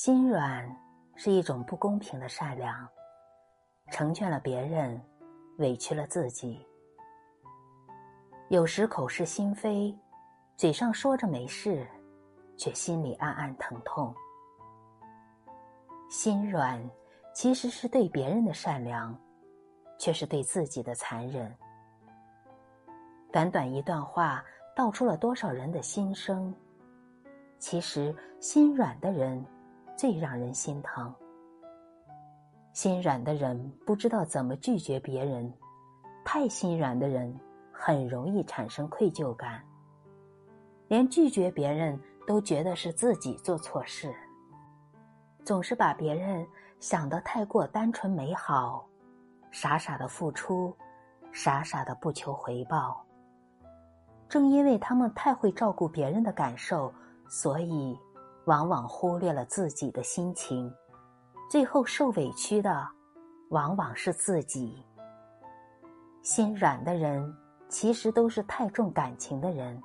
心软是一种不公平的善良，成全了别人，委屈了自己。有时口是心非，嘴上说着没事，却心里暗暗疼痛。心软其实是对别人的善良，却是对自己的残忍。短短一段话，道出了多少人的心声。其实，心软的人最让人心疼。心软的人不知道怎么拒绝别人，太心软的人很容易产生愧疚感，连拒绝别人都觉得是自己做错事，总是把别人想得太过单纯美好，傻傻的付出，傻傻的不求回报。正因为他们太会照顾别人的感受。所以，往往忽略了自己的心情，最后受委屈的，往往是自己。心软的人，其实都是太重感情的人。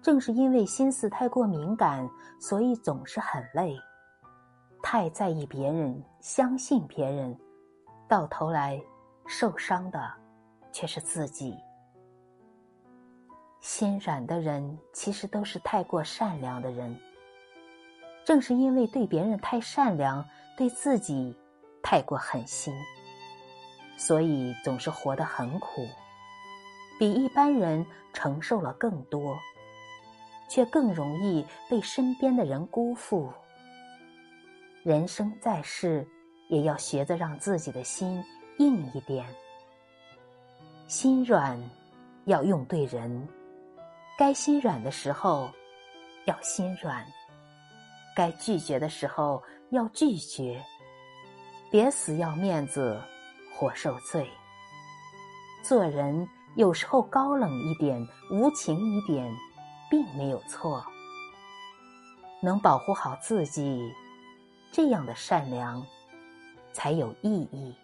正是因为心思太过敏感，所以总是很累。太在意别人，相信别人，到头来，受伤的，却是自己。心软的人，其实都是太过善良的人。正是因为对别人太善良，对自己太过狠心，所以总是活得很苦，比一般人承受了更多，却更容易被身边的人辜负。人生在世，也要学着让自己的心硬一点。心软，要用对人。该心软的时候，要心软；该拒绝的时候，要拒绝。别死要面子，活受罪。做人有时候高冷一点、无情一点，并没有错。能保护好自己，这样的善良才有意义。